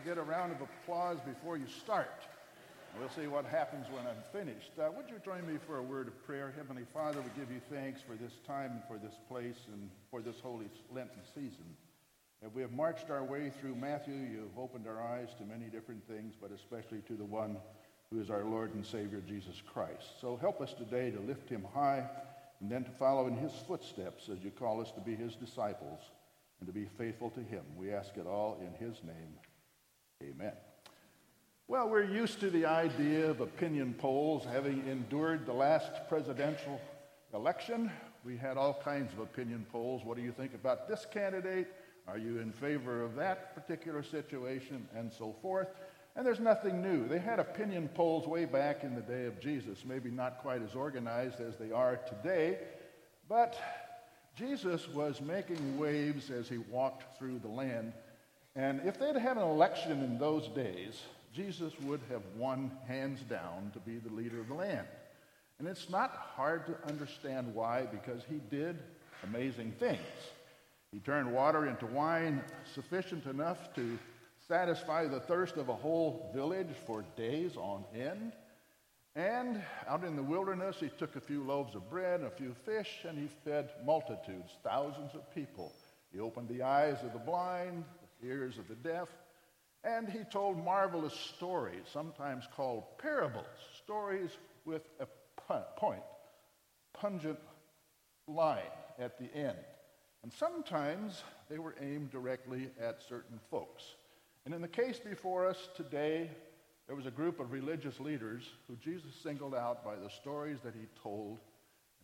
to get a round of applause before you start. We'll see what happens when I'm finished. Uh, would you join me for a word of prayer? Heavenly Father, we give you thanks for this time and for this place and for this holy Lenten season. As we have marched our way through Matthew, you've opened our eyes to many different things, but especially to the one who is our Lord and Savior, Jesus Christ. So help us today to lift him high and then to follow in his footsteps as you call us to be his disciples and to be faithful to him. We ask it all in his name. Amen. Well, we're used to the idea of opinion polls. Having endured the last presidential election, we had all kinds of opinion polls. What do you think about this candidate? Are you in favor of that particular situation? And so forth. And there's nothing new. They had opinion polls way back in the day of Jesus, maybe not quite as organized as they are today, but Jesus was making waves as he walked through the land. And if they'd had an election in those days, Jesus would have won hands down to be the leader of the land. And it's not hard to understand why, because he did amazing things. He turned water into wine sufficient enough to satisfy the thirst of a whole village for days on end. And out in the wilderness, he took a few loaves of bread and a few fish, and he fed multitudes, thousands of people. He opened the eyes of the blind, ears of the deaf, and he told marvelous stories, sometimes called parables, stories with a point, pungent line at the end. And sometimes they were aimed directly at certain folks. And in the case before us today, there was a group of religious leaders who Jesus singled out by the stories that he told.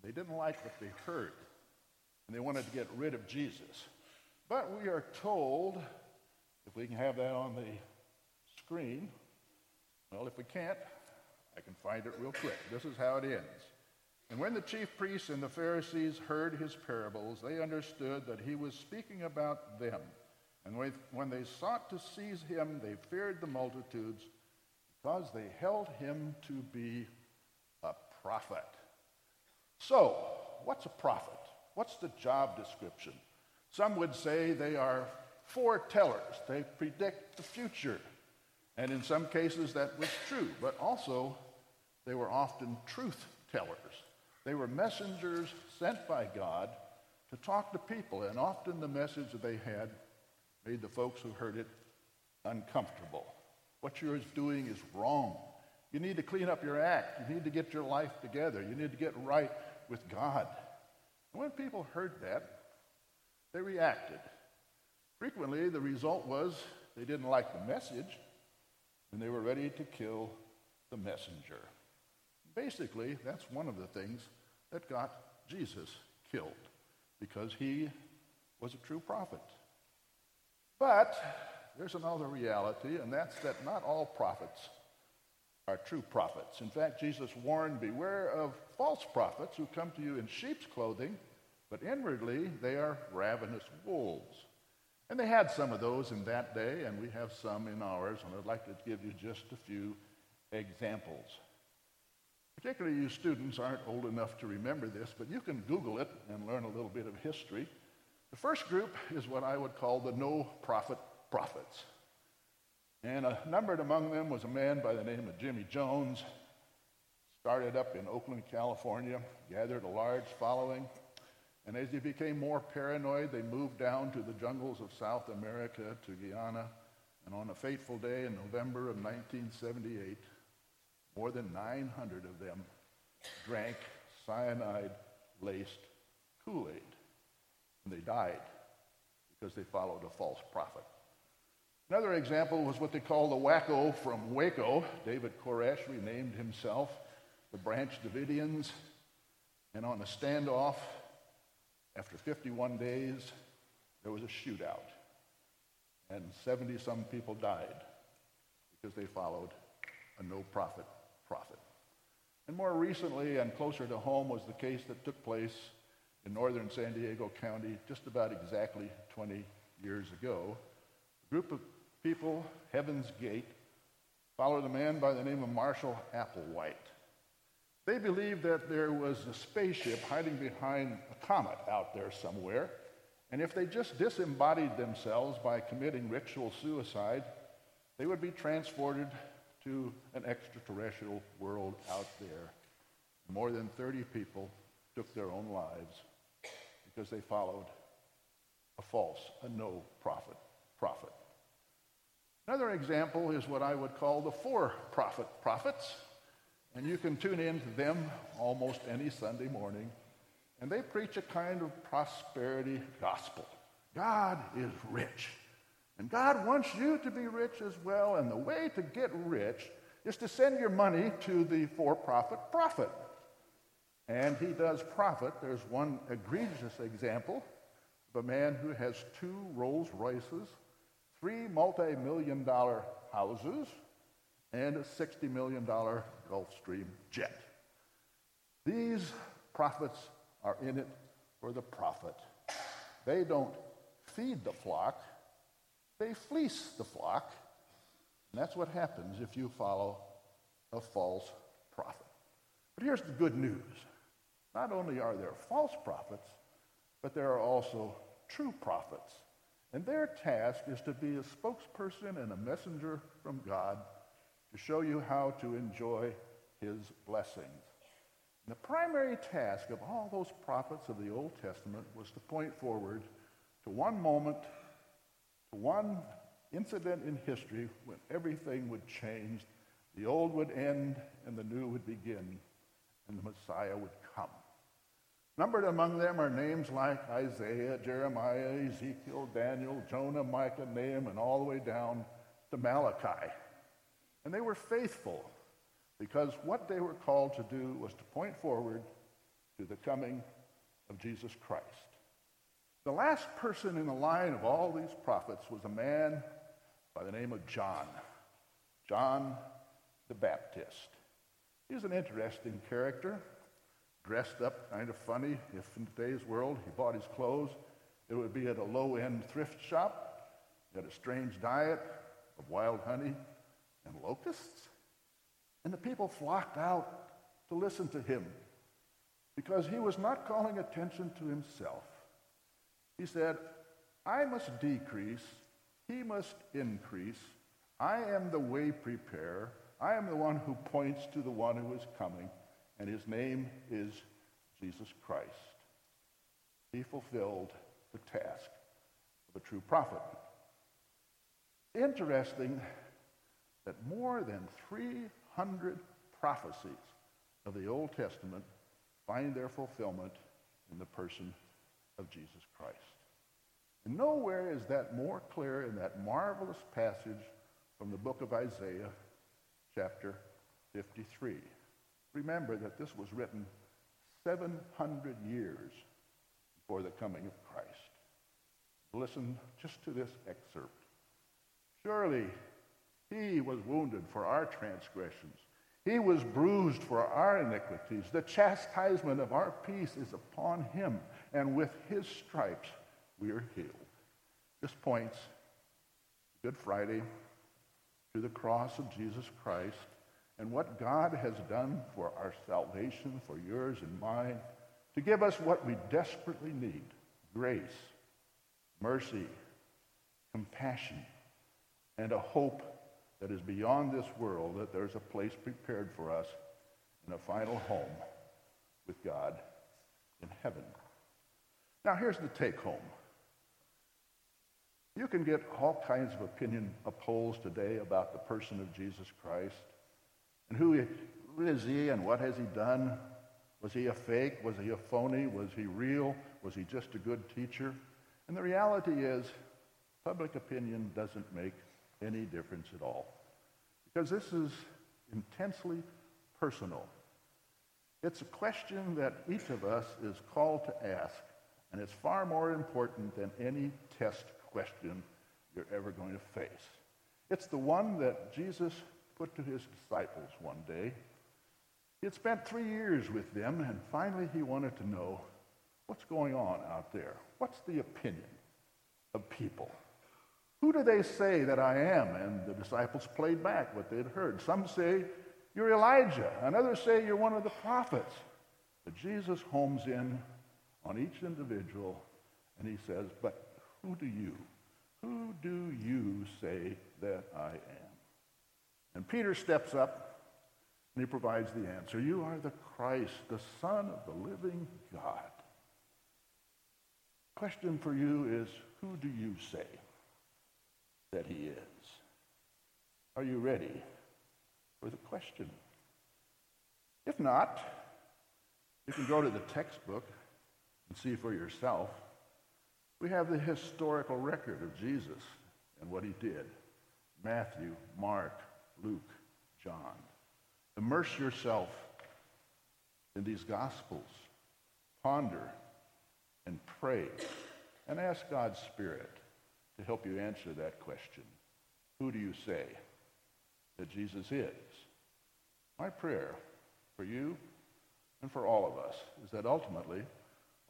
They didn't like what they heard, and they wanted to get rid of Jesus. But we are told if we can have that on the screen, well, if we can't, I can find it real quick. This is how it ends. And when the chief priests and the Pharisees heard his parables, they understood that he was speaking about them. And when they sought to seize him, they feared the multitudes because they held him to be a prophet. So, what's a prophet? What's the job description? Some would say they are foretellers. They predict the future. And in some cases that was true, but also they were often truth tellers. They were messengers sent by God to talk to people, and often the message that they had made the folks who heard it uncomfortable. What you're doing is wrong. You need to clean up your act. You need to get your life together. You need to get right with God. And when people heard that, they reacted. Frequently, the result was they didn't like the message and they were ready to kill the messenger. Basically, that's one of the things that got Jesus killed because he was a true prophet. But there's another reality, and that's that not all prophets are true prophets. In fact, Jesus warned, Beware of false prophets who come to you in sheep's clothing, but inwardly they are ravenous wolves. And they had some of those in that day, and we have some in ours, and I'd like to give you just a few examples. Particularly you students aren't old enough to remember this, but you can Google it and learn a little bit of history. The first group is what I would call the no-profit prophets. And uh, numbered among them was a man by the name of Jimmy Jones. Started up in Oakland, California, gathered a large following, and as he became more paranoid, they moved down to the jungles of South America, to Guyana. And on a fateful day in November of 1978, more than 900 of them drank cyanide laced Kool Aid. And they died because they followed a false prophet. Another example was what they call the wacko from Waco. David Koresh renamed himself the Branch Davidians. And on a standoff, after 51 days, there was a shootout, and 70 some people died because they followed a no profit prophet. And more recently and closer to home was the case that took place in northern San Diego County just about exactly 20 years ago. A group of people, Heaven's Gate, followed a man by the name of Marshall Applewhite. They believed that there was a spaceship hiding behind a comet out there somewhere, and if they just disembodied themselves by committing ritual suicide, they would be transported to an extraterrestrial world out there. More than 30 people took their own lives because they followed a false, a no prophet prophet. Another example is what I would call the for-profit prophets. And you can tune in to them almost any Sunday morning. And they preach a kind of prosperity gospel. God is rich. And God wants you to be rich as well. And the way to get rich is to send your money to the for profit prophet. And he does profit. There's one egregious example of a man who has two Rolls Royces, three multi million dollar houses, and a $60 million Gulfstream jet. These prophets are in it for the profit. They don't feed the flock, they fleece the flock. And that's what happens if you follow a false prophet. But here's the good news not only are there false prophets, but there are also true prophets. And their task is to be a spokesperson and a messenger from God to show you how to enjoy his blessings. And the primary task of all those prophets of the Old Testament was to point forward to one moment, to one incident in history when everything would change, the old would end and the new would begin, and the Messiah would come. Numbered among them are names like Isaiah, Jeremiah, Ezekiel, Daniel, Jonah, Micah, Nahum, and all the way down to Malachi. And they were faithful because what they were called to do was to point forward to the coming of Jesus Christ. The last person in the line of all these prophets was a man by the name of John, John the Baptist. He's an interesting character dressed up kind of funny. If in today's world he bought his clothes, it would be at a low end thrift shop. He had a strange diet of wild honey locusts. And the people flocked out to listen to him because he was not calling attention to himself. He said, I must decrease, he must increase. I am the way preparer. I am the one who points to the one who is coming and his name is Jesus Christ. He fulfilled the task of a true prophet. Interesting that more than 300 prophecies of the Old Testament find their fulfillment in the person of Jesus Christ. And nowhere is that more clear in that marvelous passage from the book of Isaiah, chapter 53. Remember that this was written 700 years before the coming of Christ. Listen just to this excerpt. Surely he was wounded for our transgressions. He was bruised for our iniquities. The chastisement of our peace is upon him, and with his stripes we are healed. This points Good Friday to the cross of Jesus Christ and what God has done for our salvation, for yours and mine, to give us what we desperately need grace, mercy, compassion, and a hope that is beyond this world, that there's a place prepared for us in a final home with God in heaven. Now, here's the take home. You can get all kinds of opinion polls today about the person of Jesus Christ. And who is he and what has he done? Was he a fake? Was he a phony? Was he real? Was he just a good teacher? And the reality is, public opinion doesn't make any difference at all. Because this is intensely personal. It's a question that each of us is called to ask, and it's far more important than any test question you're ever going to face. It's the one that Jesus put to his disciples one day. He had spent three years with them, and finally he wanted to know what's going on out there. What's the opinion of people? Who do they say that I am? And the disciples played back what they'd heard. Some say, You're Elijah, and others say, You're one of the prophets. But Jesus homes in on each individual, and he says, But who do you Who do you say that I am? And Peter steps up and he provides the answer. You are the Christ, the Son of the living God. Question for you is, who do you say that he is? Are you ready for the question? If not, you can go to the textbook and see for yourself. We have the historical record of Jesus and what he did. Matthew, Mark, Luke, John. Immerse yourself in these Gospels. Ponder and pray and ask God's Spirit to help you answer that question. Who do you say that Jesus is? My prayer for you and for all of us is that ultimately,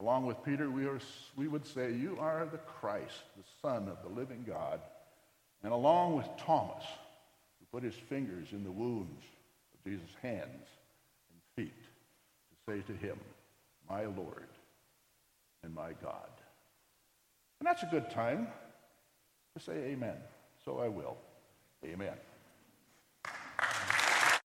along with Peter, we, are, we would say, You are the Christ, the Son of the living God. And along with Thomas, who put his fingers in the wounds of Jesus' hands and feet, to say to him, My Lord and my God. And that's a good time say amen. So I will. Amen.